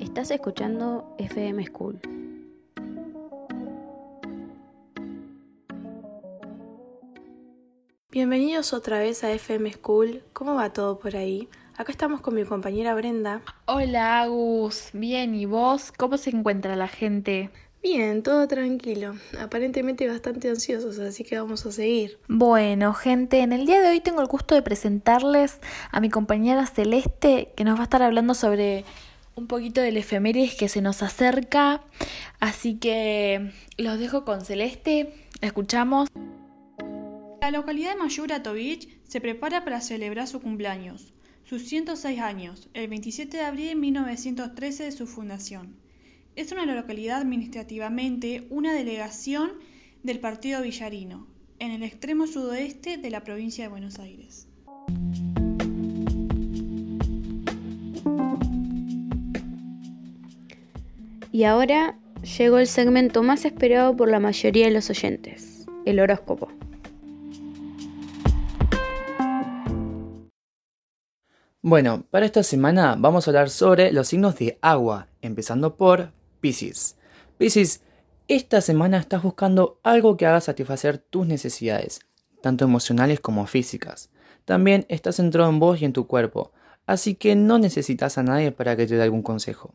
Estás escuchando FM School. Bienvenidos otra vez a FM School. ¿Cómo va todo por ahí? Acá estamos con mi compañera Brenda. Hola Agus, bien, ¿y vos? ¿Cómo se encuentra la gente? Bien, todo tranquilo. Aparentemente bastante ansiosos, así que vamos a seguir. Bueno, gente, en el día de hoy tengo el gusto de presentarles a mi compañera Celeste, que nos va a estar hablando sobre un poquito del efemérides que se nos acerca. Así que los dejo con Celeste. escuchamos. La localidad de Mayura Tovich se prepara para celebrar su cumpleaños, sus 106 años, el 27 de abril de 1913 de su fundación. Es una localidad administrativamente una delegación del partido villarino, en el extremo sudoeste de la provincia de Buenos Aires. Y ahora llegó el segmento más esperado por la mayoría de los oyentes, el horóscopo. Bueno, para esta semana vamos a hablar sobre los signos de agua, empezando por Piscis. Piscis, esta semana estás buscando algo que haga satisfacer tus necesidades, tanto emocionales como físicas. También estás centrado en vos y en tu cuerpo, así que no necesitas a nadie para que te dé algún consejo.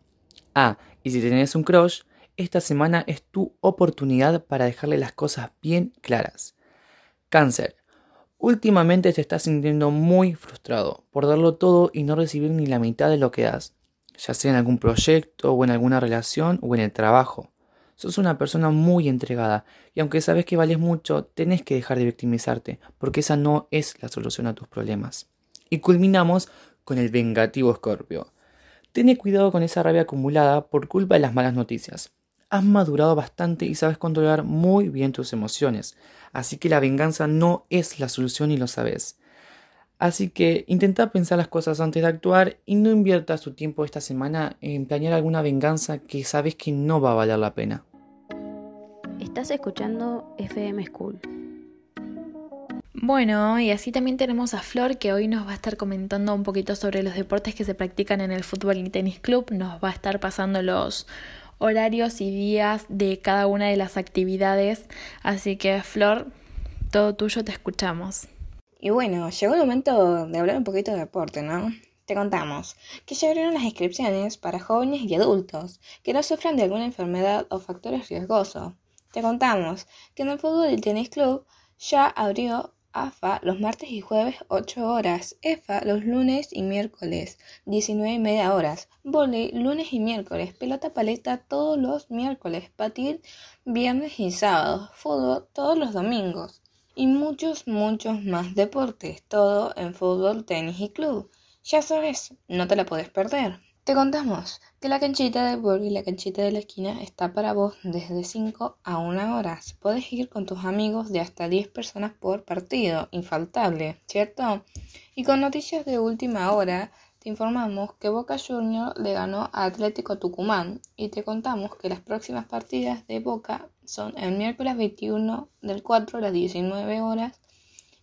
Ah, y si tenés un crush, esta semana es tu oportunidad para dejarle las cosas bien claras. Cáncer. Últimamente te estás sintiendo muy frustrado por darlo todo y no recibir ni la mitad de lo que das ya sea en algún proyecto o en alguna relación o en el trabajo. Sos una persona muy entregada y aunque sabes que vales mucho, tenés que dejar de victimizarte, porque esa no es la solución a tus problemas. Y culminamos con el vengativo Escorpio. Ten cuidado con esa rabia acumulada por culpa de las malas noticias. Has madurado bastante y sabes controlar muy bien tus emociones, así que la venganza no es la solución y lo sabes. Así que intenta pensar las cosas antes de actuar y no inviertas tu tiempo esta semana en planear alguna venganza que sabes que no va a valer la pena. Estás escuchando FM School. Bueno, y así también tenemos a Flor que hoy nos va a estar comentando un poquito sobre los deportes que se practican en el fútbol y tenis club. Nos va a estar pasando los horarios y días de cada una de las actividades. Así que Flor, todo tuyo, te escuchamos. Y bueno, llegó el momento de hablar un poquito de deporte, ¿no? Te contamos que ya abrieron las inscripciones para jóvenes y adultos que no sufran de alguna enfermedad o factores riesgosos. Te contamos que en el fútbol del tenis club ya abrió AFA los martes y jueves 8 horas, EFA los lunes y miércoles 19 y media horas, volei lunes y miércoles, pelota paleta todos los miércoles, patín viernes y sábados, fútbol todos los domingos. Y muchos, muchos más deportes, todo en fútbol, tenis y club. Ya sabes, no te la puedes perder. Te contamos que la canchita de bol y la canchita de la esquina está para vos desde 5 a 1 horas. Puedes ir con tus amigos de hasta 10 personas por partido, infaltable, ¿cierto? Y con noticias de última hora, te informamos que Boca Junior le ganó a Atlético Tucumán y te contamos que las próximas partidas de Boca son el miércoles 21 del 4 a las 19 horas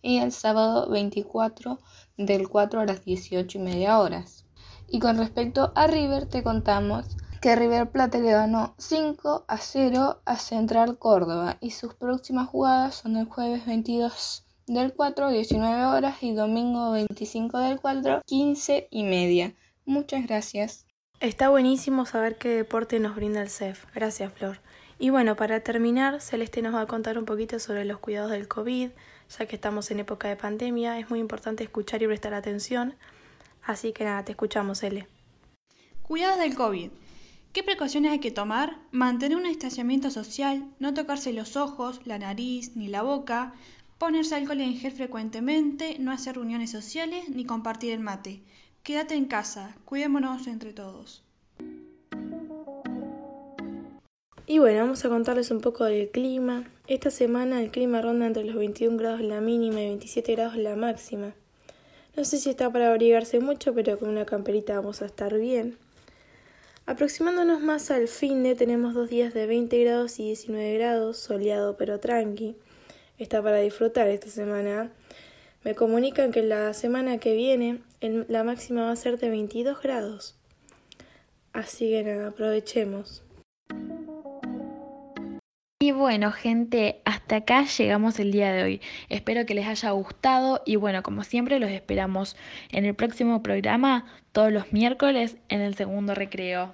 y el sábado 24 del 4 a las 18 y media horas. Y con respecto a River te contamos que River Plate le ganó 5 a 0 a Central Córdoba y sus próximas jugadas son el jueves 22 del 4 19 horas y domingo 25 del 4 15 y media. Muchas gracias. Está buenísimo saber qué deporte nos brinda el CEF. Gracias, Flor. Y bueno, para terminar, Celeste nos va a contar un poquito sobre los cuidados del COVID, ya que estamos en época de pandemia, es muy importante escuchar y prestar atención. Así que nada, te escuchamos, Ele. Cuidados del COVID. ¿Qué precauciones hay que tomar? Mantener un distanciamiento social, no tocarse los ojos, la nariz ni la boca, ponerse alcohol en gel frecuentemente, no hacer reuniones sociales ni compartir el mate. Quédate en casa, cuidémonos entre todos. Y bueno, vamos a contarles un poco del clima. Esta semana el clima ronda entre los 21 grados la mínima y 27 grados la máxima. No sé si está para abrigarse mucho, pero con una camperita vamos a estar bien. Aproximándonos más al fin de tenemos dos días de 20 grados y 19 grados, soleado pero tranqui. Está para disfrutar esta semana. Me comunican que la semana que viene la máxima va a ser de 22 grados. Así que nada, aprovechemos. Y bueno, gente, hasta acá llegamos el día de hoy. Espero que les haya gustado y bueno, como siempre los esperamos en el próximo programa todos los miércoles en el segundo recreo.